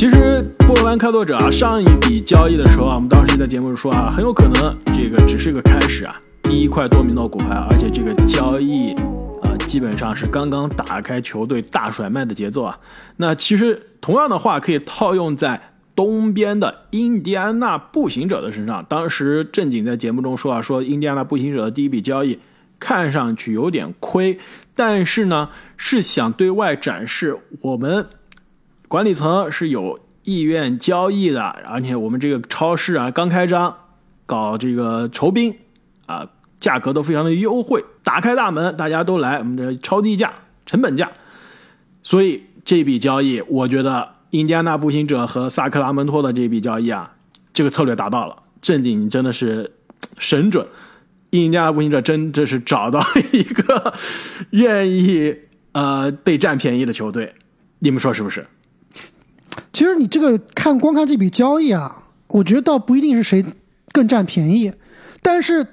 其实波兰开拓者啊，上一笔交易的时候啊，我们当时在节目中说啊，很有可能这个只是个开始啊，第一块多米诺骨牌，而且这个交易，呃，基本上是刚刚打开球队大甩卖的节奏啊。那其实同样的话可以套用在东边的印第安纳步行者的身上。当时正经在节目中说啊，说印第安纳步行者的第一笔交易看上去有点亏，但是呢，是想对外展示我们。管理层是有意愿交易的，而且我们这个超市啊刚开张，搞这个酬宾啊，价格都非常的优惠，打开大门，大家都来，我们这超低价、成本价，所以这笔交易，我觉得印第安纳步行者和萨克拉门托的这笔交易啊，这个策略达到了，正经真的是神准，印第安纳步行者真的是找到一个 愿意呃被占便宜的球队，你们说是不是？其实你这个看光看这笔交易啊，我觉得倒不一定是谁更占便宜，但是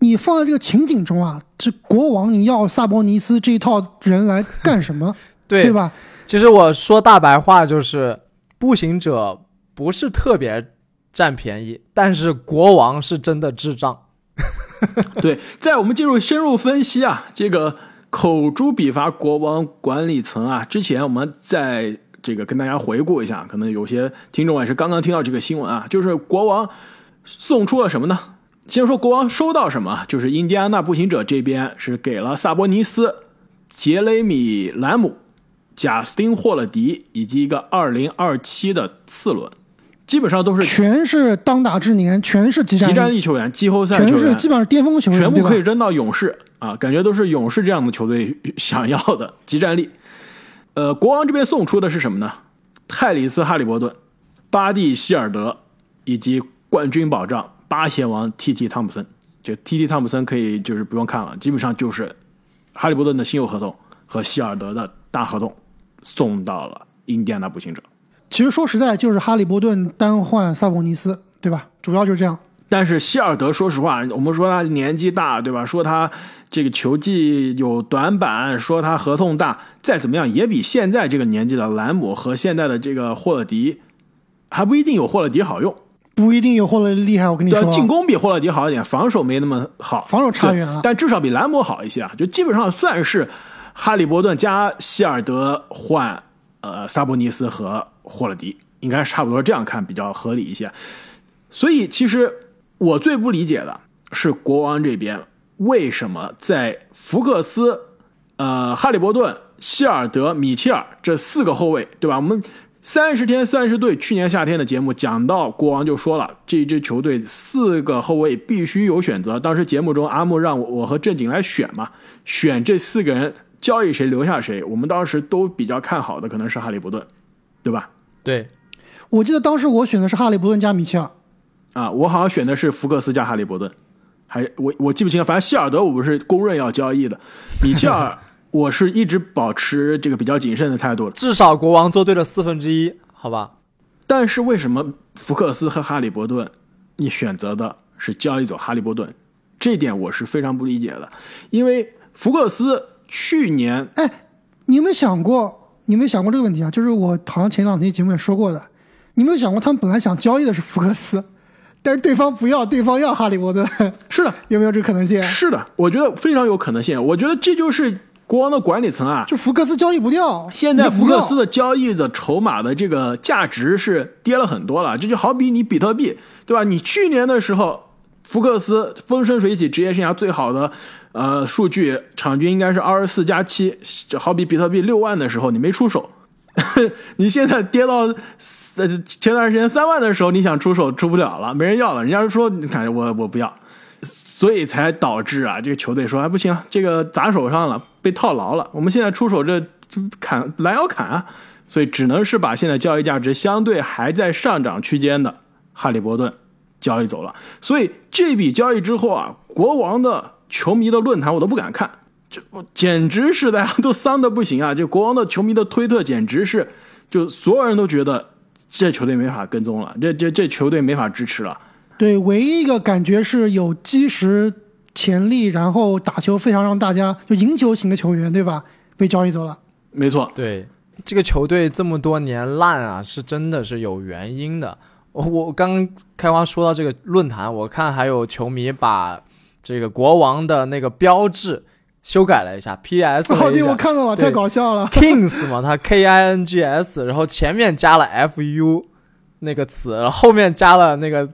你放在这个情景中啊，这国王你要萨博尼斯这一套人来干什么？对对吧？其实我说大白话就是，步行者不是特别占便宜，但是国王是真的智障。对，在我们进入深入分析啊，这个口诛笔伐国王管理层啊，之前我们在这个跟大家回顾一下，可能有些听众也是刚刚听到这个新闻啊，就是国王送出了什么呢？先说国王收到什么，就是印第安纳步行者这边是给了萨博尼斯、杰雷米·兰姆、贾斯汀·霍勒迪以及一个2027的次轮，基本上都是全是当打之年，全是集战集战力球员、季后赛球员，全是基本上巅峰球员，全部可以扔到勇士啊，感觉都是勇士这样的球队想要的集战力。呃，国王这边送出的是什么呢？泰里斯·哈利伯顿、巴蒂·希尔德以及冠军保障八贤王 T.T. 汤普森。就 T.T. 汤普森可以就是不用看了，基本上就是哈利伯顿的新秀合同和希尔德的大合同送到了印第安纳步行者。其实说实在，就是哈利伯顿单换萨博尼斯，对吧？主要就是这样。但是希尔德，说实话，我们说他年纪大，对吧？说他这个球技有短板，说他合同大，再怎么样也比现在这个年纪的兰姆和现在的这个霍勒迪还不一定有霍勒迪好用。不一定有霍勒迪厉害，我跟你说，进攻比霍勒迪好一点，防守没那么好，防守差远了但至少比兰姆好一些啊，就基本上算是哈利伯顿加希尔德换呃萨博尼斯和霍勒迪，应该差不多这样看比较合理一些。所以其实我最不理解的是国王这边为什么在福克斯、呃哈利伯顿、希尔德、米切尔这四个后卫，对吧？我们三十天三十队去年夏天的节目讲到，国王就说了，这支球队四个后卫必须有选择。当时节目中阿木让我我和正经来选嘛，选这四个人交易谁留下谁。我们当时都比较看好的可能是哈利伯顿，对吧？对，我记得当时我选的是哈利伯顿加米切尔，啊，我好像选的是福克斯加哈利伯顿，还我我记不清了，反正希尔德我们是公认要交易的，米切尔 我是一直保持这个比较谨慎的态度。至少国王做对了四分之一，好吧？但是为什么福克斯和哈利伯顿，你选择的是交易走哈利伯顿？这点我是非常不理解的，因为福克斯去年哎，你有没有想过？你有没有想过这个问题啊？就是我好像前两天节目也说过的，你有没有想过他们本来想交易的是福克斯，但是对方不要，对方要哈利波特，是的，有没有这个可能性？是的，我觉得非常有可能性。我觉得这就是国王的管理层啊，就福克斯交易不掉，现在福克斯的交易的筹码的这个价值是跌了很多了，这就好比你比特币，对吧？你去年的时候，福克斯风生水起，职业生涯最好的呃数据，场均应该是二十四加七，就好比比特币六万的时候你没出手，你现在跌到呃前段时间三万的时候，你想出手出不了了，没人要了，人家说你看我我不要。所以才导致啊，这个球队说，哎，不行，这个砸手上了，被套牢了。我们现在出手这砍拦腰砍啊，所以只能是把现在交易价值相对还在上涨区间的哈利伯顿交易走了。所以这笔交易之后啊，国王的球迷的论坛我都不敢看，这我简直是大家都 丧的不行啊！这国王的球迷的推特简直是，就所有人都觉得这球队没法跟踪了，这这这球队没法支持了。对，唯一一个感觉是有基石潜力，然后打球非常让大家就赢球型的球员，对吧？被交易走了。没错，对，这个球队这么多年烂啊，是真的是有原因的。我我刚开花说到这个论坛，我看还有球迷把这个国王的那个标志修改了一下，P.S. 了哦，对，我看到了，太搞笑了。Kings 嘛，它 K I N G S，然后前面加了 F U 那个词，然后后面加了那个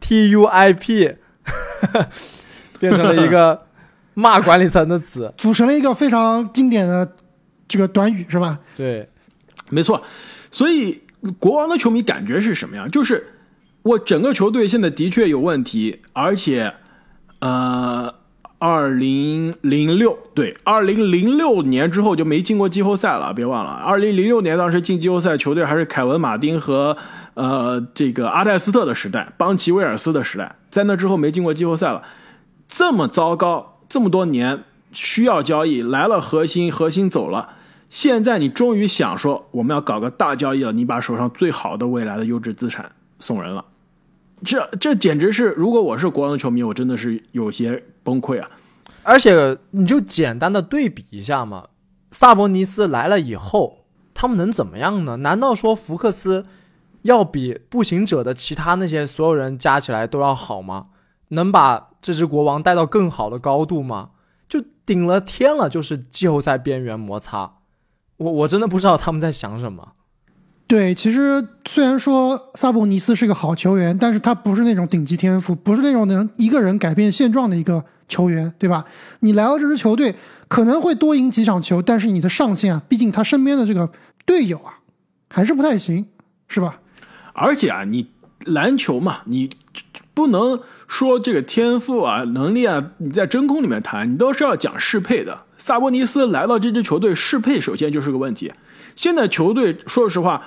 T U I P，变成了一个 骂管理层的词。组成了一个非常经典的这个短语，是吧？对，没错，所以国王的球迷感觉是什么样？就是我整个球队现在的确有问题，而且，呃，二零零六对，二零零六年之后就没进过季后赛了，别忘了，二零零六年当时进季后赛，球队还是凯文马丁和呃这个阿戴斯特的时代，邦奇威尔斯的时代，在那之后没进过季后赛了，这么糟糕，这么多年需要交易来了，核心核心走了。现在你终于想说我们要搞个大交易了，你把手上最好的未来的优质资产送人了，这这简直是，如果我是国王的球迷，我真的是有些崩溃啊！而且你就简单的对比一下嘛，萨博尼斯来了以后，他们能怎么样呢？难道说福克斯要比步行者的其他那些所有人加起来都要好吗？能把这支国王带到更好的高度吗？就顶了天了，就是季后赛边缘摩擦。我我真的不知道他们在想什么。对，其实虽然说萨博尼斯是个好球员，但是他不是那种顶级天赋，不是那种能一个人改变现状的一个球员，对吧？你来到这支球队可能会多赢几场球，但是你的上限啊，毕竟他身边的这个队友啊，还是不太行，是吧？而且啊，你篮球嘛，你不能说这个天赋啊、能力啊，你在真空里面谈，你都是要讲适配的。萨博尼斯来到这支球队，适配首先就是个问题。现在球队说实话，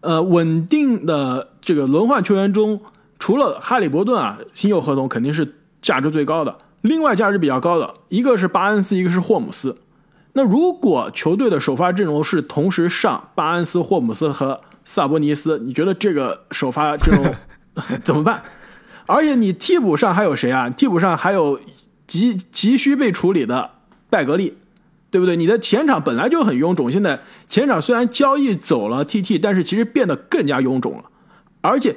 呃，稳定的这个轮换球员中，除了哈利伯顿啊，新秀合同肯定是价值最高的。另外价值比较高的，一个是巴恩斯，一个是霍姆斯。那如果球队的首发阵容是同时上巴恩斯、霍姆斯和萨博尼斯，你觉得这个首发阵容 怎么办？而且你替补上还有谁啊？替补上还有急急需被处理的戴格利，对不对？你的前场本来就很臃肿，现在前场虽然交易走了 TT，但是其实变得更加臃肿了。而且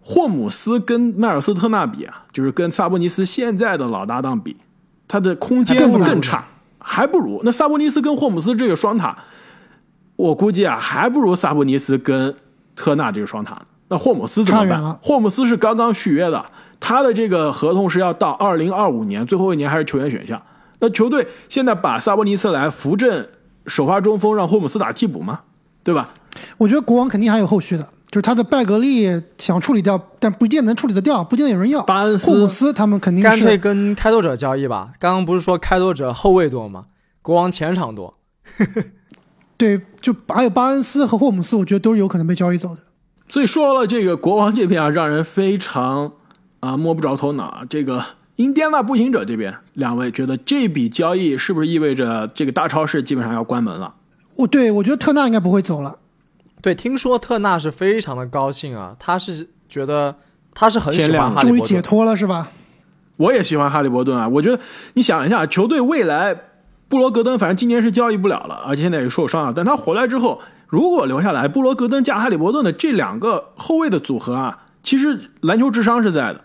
霍姆斯跟迈尔斯特纳比啊，就是跟萨博尼斯现在的老搭档比，他的空间更不如更差，还不如那萨博尼斯跟霍姆斯这个双塔，我估计啊，还不如萨博尼斯跟特纳这个双塔。那霍姆斯怎么办？霍姆斯是刚刚续约的，他的这个合同是要到二零二五年，最后一年还是球员选项。那球队现在把萨博尼斯来扶正首发中锋，让霍姆斯打替补吗？对吧？我觉得国王肯定还有后续的，就是他的拜格利想处理掉，但不一定能处理得掉，不一定有人要。巴恩斯霍姆斯他们肯定干脆是跟开拓者交易吧。刚刚不是说开拓者后卫多吗？国王前场多。对，就还有巴恩斯和霍姆斯，我觉得都是有可能被交易走的。所以说了，这个国王这边啊，让人非常啊摸不着头脑啊。这个印第安纳步行者这边，两位觉得这笔交易是不是意味着这个大超市基本上要关门了？我对我觉得特纳应该不会走了。对，听说特纳是非常的高兴啊，他是觉得他是很喜欢哈利终于解。脱了是吧？我也喜欢哈利伯顿啊，我觉得你想一下，球队未来布罗格登反正今年是交易不了了，而且现在也受伤了。但他回来之后，如果留下来，布罗格登加哈利伯顿的这两个后卫的组合啊，其实篮球智商是在的，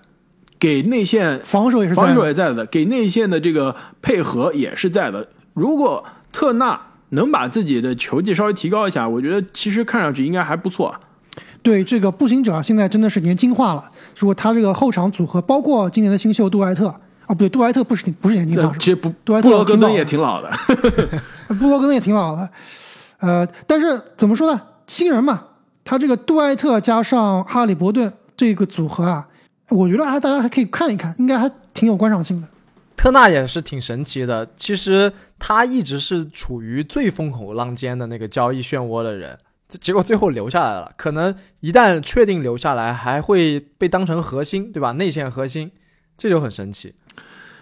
给内线防守也是防守也在的，给内线的这个配合也是在的。如果特纳能把自己的球技稍微提高一下，我觉得其实看上去应该还不错。对这个步行者啊，现在真的是年轻化了。如果他这个后场组合，包括今年的新秀杜埃特啊，不对，杜埃特不是不是年轻化，其实不，杜埃特布罗格登也挺老的 布罗格登也挺老的。呃，但是怎么说呢？新人嘛，他这个杜埃特加上哈利伯顿这个组合啊，我觉得还大家还可以看一看，应该还挺有观赏性的。特纳也是挺神奇的，其实他一直是处于最风口浪尖的那个交易漩涡的人，结果最后留下来了。可能一旦确定留下来，还会被当成核心，对吧？内线核心，这就很神奇。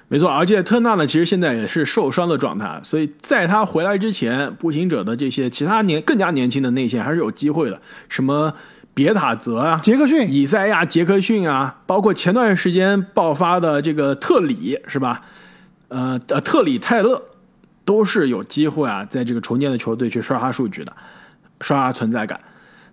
没错，而且特纳呢，其实现在也是受伤的状态，所以在他回来之前，步行者的这些其他年更加年轻的内线还是有机会的，什么别塔泽啊、杰克逊以赛亚·杰克逊啊，包括前段时间爆发的这个特里是吧？呃呃，特里泰勒都是有机会啊，在这个重建的球队去刷刷数据的。刷刷存在感。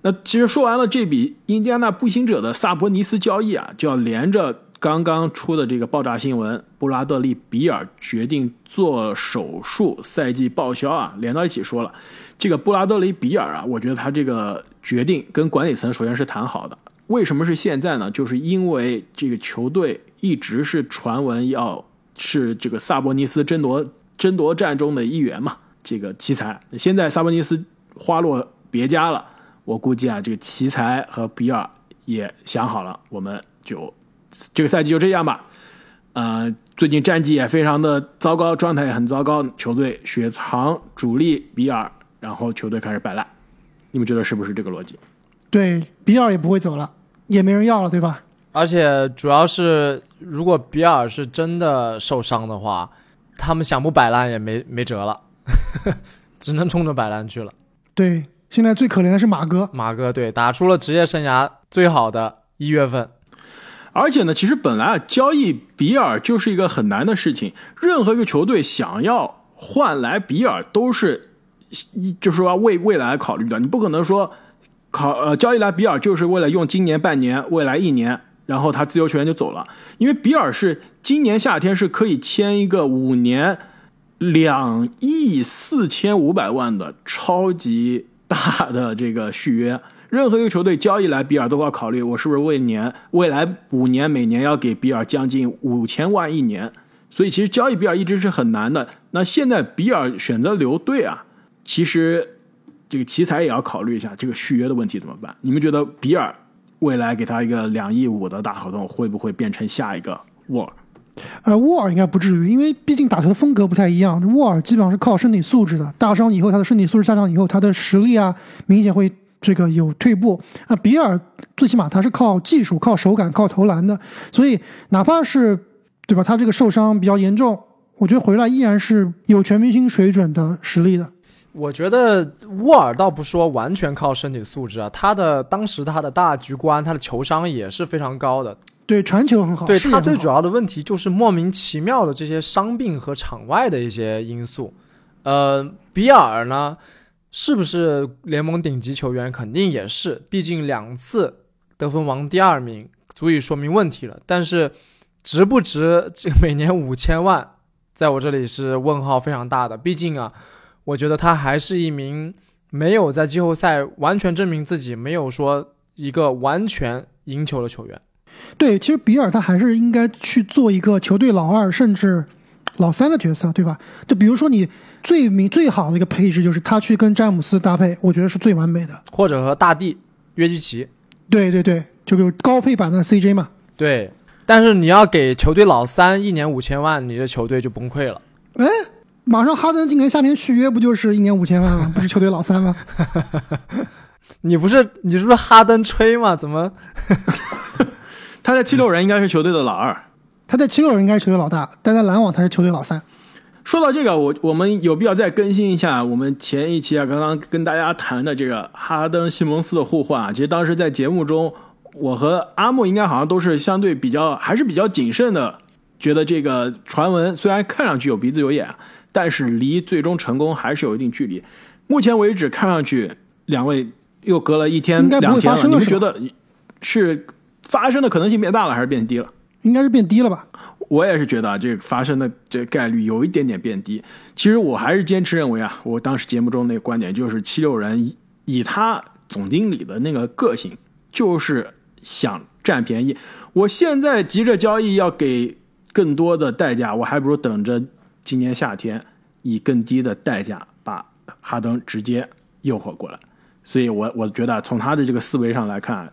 那其实说完了这笔印第安纳步行者的萨博尼斯交易啊，就要连着刚刚出的这个爆炸新闻，布拉德利·比尔决定做手术，赛季报销啊，连到一起说了。这个布拉德利·比尔啊，我觉得他这个决定跟管理层首先是谈好的。为什么是现在呢？就是因为这个球队一直是传闻要是这个萨博尼斯争夺争夺战中的一员嘛，这个奇才。现在萨博尼斯花落别家了。我估计啊，这个奇才和比尔也想好了，我们就这个赛季就这样吧。呃，最近战绩也非常的糟糕，状态也很糟糕，球队雪藏主力比尔，然后球队开始摆烂。你们觉得是不是这个逻辑？对，比尔也不会走了，也没人要了，对吧？而且主要是，如果比尔是真的受伤的话，他们想不摆烂也没没辙了，只能冲着摆烂去了。对。现在最可怜的是马哥，马哥对打出了职业生涯最好的一月份，而且呢，其实本来啊，交易比尔就是一个很难的事情，任何一个球队想要换来比尔，都是就是说为未来考虑的，你不可能说考呃交易来比尔就是为了用今年半年、未来一年，然后他自由球员就走了，因为比尔是今年夏天是可以签一个五年两亿四千五百万的超级。大的这个续约，任何一个球队交易来比尔都要考虑，我是不是为年未来五年每年要给比尔将近五千万一年？所以其实交易比尔一直是很难的。那现在比尔选择留队啊，其实这个奇才也要考虑一下这个续约的问题怎么办？你们觉得比尔未来给他一个两亿五的大合同，会不会变成下一个沃尔？呃，沃尔应该不至于，因为毕竟打球的风格不太一样。沃尔基本上是靠身体素质的，大伤以后他的身体素质下降以后，他的实力啊明显会这个有退步。那比尔最起码他是靠技术、靠手感、靠投篮的，所以哪怕是对吧，他这个受伤比较严重，我觉得回来依然是有全明星水准的实力的。我觉得沃尔倒不说完全靠身体素质啊，他的当时他的大局观、他的球商也是非常高的。对传球很好，对他最主要的问题就是莫名其妙的这些伤病和场外的一些因素。呃，比尔呢，是不是联盟顶级球员？肯定也是，毕竟两次得分王第二名，足以说明问题了。但是值不值这个每年五千万，在我这里是问号非常大的。毕竟啊，我觉得他还是一名没有在季后赛完全证明自己，没有说一个完全赢球的球员。对，其实比尔他还是应该去做一个球队老二甚至老三的角色，对吧？就比如说你最明最好的一个配置就是他去跟詹姆斯搭配，我觉得是最完美的。或者和大帝约基奇，对对对，就比如高配版的 CJ 嘛。对，但是你要给球队老三一年五千万，你的球队就崩溃了。哎，马上哈登今年夏天续约不就是一年五千万吗？不是球队老三吗？你不是你是不是哈登吹吗？怎么？他在七六人应该是球队的老二，他在七六人应该是球队老大，但在篮网他是球队老三。说到这个，我我们有必要再更新一下我们前一期啊，刚刚跟大家谈的这个哈登西蒙斯的互换啊。其实当时在节目中，我和阿木应该好像都是相对比较还是比较谨慎的，觉得这个传闻虽然看上去有鼻子有眼，但是离最终成功还是有一定距离。目前为止，看上去两位又隔了一天两天了，你们觉得是？发生的可能性变大了还是变低了？应该是变低了吧。我也是觉得啊，这个发生的这概率有一点点变低。其实我还是坚持认为啊，我当时节目中那个观点就是七六人以他总经理的那个个性，就是想占便宜。我现在急着交易，要给更多的代价，我还不如等着今年夏天以更低的代价把哈登直接诱惑过来。所以我我觉得从他的这个思维上来看。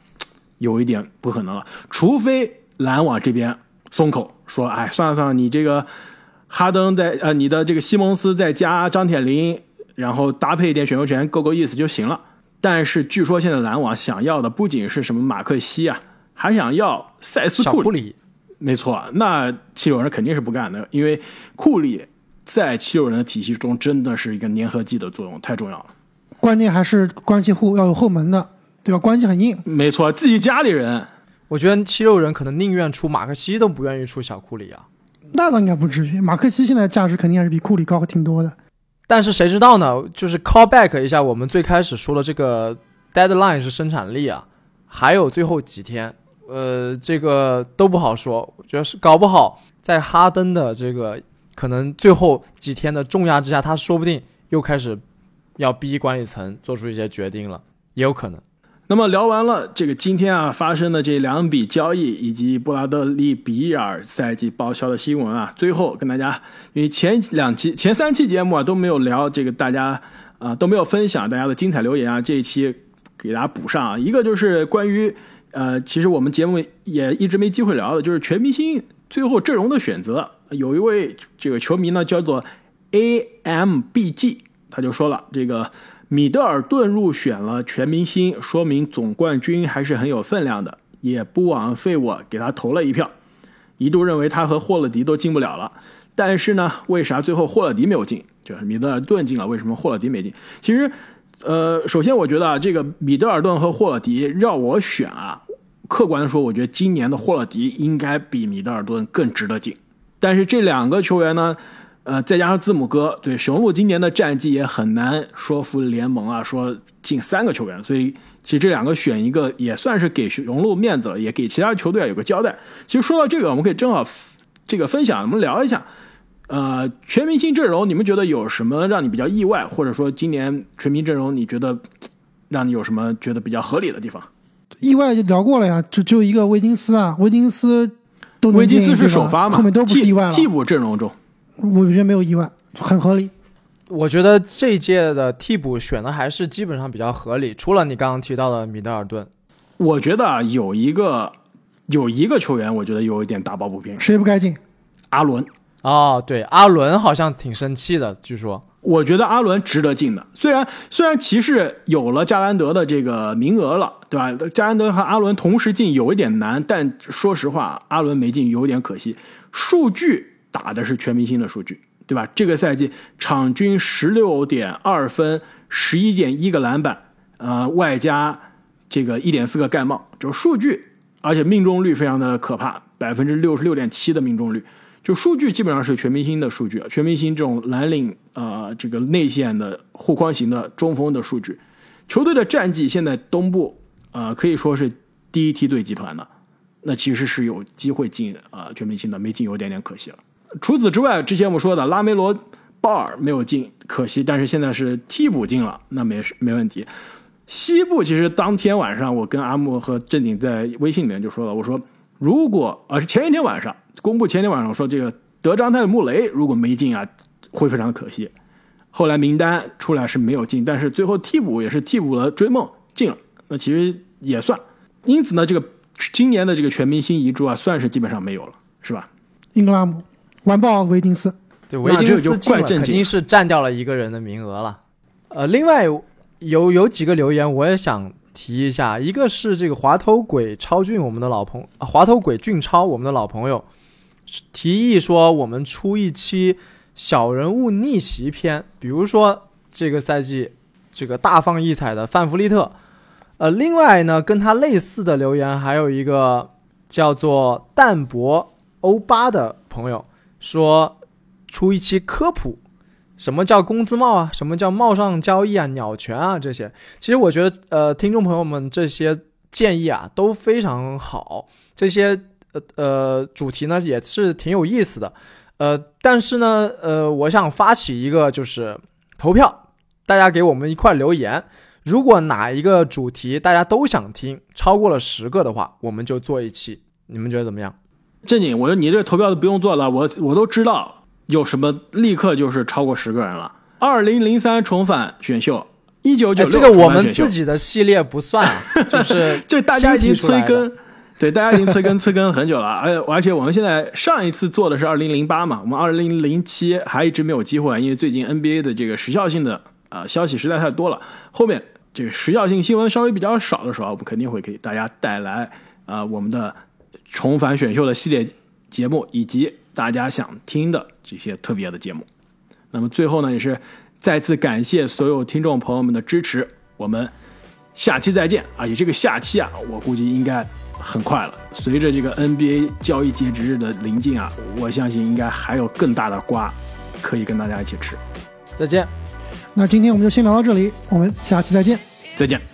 有一点不可能了，除非篮网这边松口说：“哎，算了算了，你这个哈登在呃，你的这个西蒙斯再加张铁林，然后搭配一点选秀权，够够意思就行了。”但是据说现在篮网想要的不仅是什么马克西啊，还想要塞斯库里。没错，那七六人肯定是不干的，因为库里在七六人的体系中真的是一个粘合剂的作用，太重要了。关键还是关系户要有后门的。对吧？关系很硬，没错，自己家里人。我觉得七六人可能宁愿出马克西，都不愿意出小库里啊。那倒应该不至于，马克西现在价值肯定还是比库里高挺多的。但是谁知道呢？就是 call back 一下我们最开始说的这个 deadline 是生产力啊，还有最后几天，呃，这个都不好说。我觉得是搞不好在哈登的这个可能最后几天的重压之下，他说不定又开始要逼管理层做出一些决定了，也有可能。那么聊完了这个今天啊发生的这两笔交易，以及布拉德利比尔赛季报销的新闻啊，最后跟大家，因为前两期、前三期节目啊都没有聊这个，大家啊都没有分享大家的精彩留言啊，这一期给大家补上啊。一个就是关于呃，其实我们节目也一直没机会聊的，就是全明星最后阵容的选择。有一位这个球迷呢叫做 A M B G，他就说了这个。米德尔顿入选了全明星，说明总冠军还是很有分量的，也不枉费我给他投了一票。一度认为他和霍勒迪都进不了了，但是呢，为啥最后霍勒迪没有进？就是米德尔顿进了，为什么霍勒迪没进？其实，呃，首先我觉得啊，这个米德尔顿和霍勒迪让我选啊，客观的说，我觉得今年的霍勒迪应该比米德尔顿更值得进。但是这两个球员呢？呃，再加上字母哥，对雄鹿今年的战绩也很难说服联盟啊，说进三个球员，所以其实这两个选一个也算是给雄鹿面子了，也给其他球队有个交代。其实说到这个，我们可以正好这个分享，我们聊一下，呃，全明星阵容，你们觉得有什么让你比较意外，或者说今年全明星阵容你觉得让你有什么觉得比较合理的地方？意外就聊过了呀，就就一个威金斯啊，威金斯都威金斯是首发嘛，后面都不是意外了，替补阵容中。我觉得没有意外，很合理。我觉得这一届的替补选的还是基本上比较合理，除了你刚刚提到的米德尔顿。我觉得啊，有一个有一个球员，我觉得有一点打抱不平。谁不该进？阿伦。哦，对，阿伦好像挺生气的，据说。我觉得阿伦值得进的，虽然虽然骑士有了加兰德的这个名额了，对吧？加兰德和阿伦同时进有一点难，但说实话，阿伦没进有点可惜。数据。打的是全明星的数据，对吧？这个赛季场均十六点二分，十一点一个篮板，呃，外加这个一点四个盖帽，就数据，而且命中率非常的可怕，百分之六十六点七的命中率，就数据基本上是全明星的数据啊，全明星这种蓝领呃这个内线的护框型的中锋的数据，球队的战绩现在东部呃可以说是第一梯队集团的，那其实是有机会进啊全明星的，没进有点点可惜了。除此之外，之前我们说的拉梅罗·鲍尔没有进，可惜。但是现在是替补进了，那没没问题。西部其实当天晚上，我跟阿木和正经在微信里面就说了，我说如果啊是前一天晚上公布，前一天晚上说这个德章泰的穆雷如果没进啊，会非常的可惜。后来名单出来是没有进，但是最后替补也是替补了追梦进了，那其实也算。因此呢，这个今年的这个全明星遗珠啊，算是基本上没有了，是吧？英格拉姆。完爆维金斯，对维金斯进了，肯定是占掉了一个人的名额了。呃，另外有有几个留言我也想提一下，一个是这个滑头鬼超俊，我们的老朋啊滑头鬼俊超，我们的老朋友提议说，我们出一期小人物逆袭篇，比如说这个赛季这个大放异彩的范弗利特。呃，另外呢，跟他类似的留言还有一个叫做淡泊欧巴的朋友。说出一期科普，什么叫工资帽啊？什么叫帽上交易啊？鸟权啊？这些，其实我觉得，呃，听众朋友们这些建议啊都非常好，这些呃呃主题呢也是挺有意思的，呃，但是呢，呃，我想发起一个就是投票，大家给我们一块留言，如果哪一个主题大家都想听，超过了十个的话，我们就做一期，你们觉得怎么样？正经，我说你这投票都不用做了，我我都知道有什么，立刻就是超过十个人了。二零零三重返选秀，一九九六这个我们自己的系列不算，就是就大家已经催更，对，大家已经催更催更很久了。而 而且我们现在上一次做的是二零零八嘛，我们二零零七还一直没有机会，因为最近 NBA 的这个时效性的啊消息实在太多了。后面这个时效性新闻稍微比较少的时候，我们肯定会给大家带来啊我们的。重返选秀的系列节目，以及大家想听的这些特别的节目。那么最后呢，也是再次感谢所有听众朋友们的支持。我们下期再见！而且这个下期啊，我估计应该很快了。随着这个 NBA 交易截止日的临近啊，我相信应该还有更大的瓜可以跟大家一起吃。再见。那今天我们就先聊到这里，我们下期再见。再见。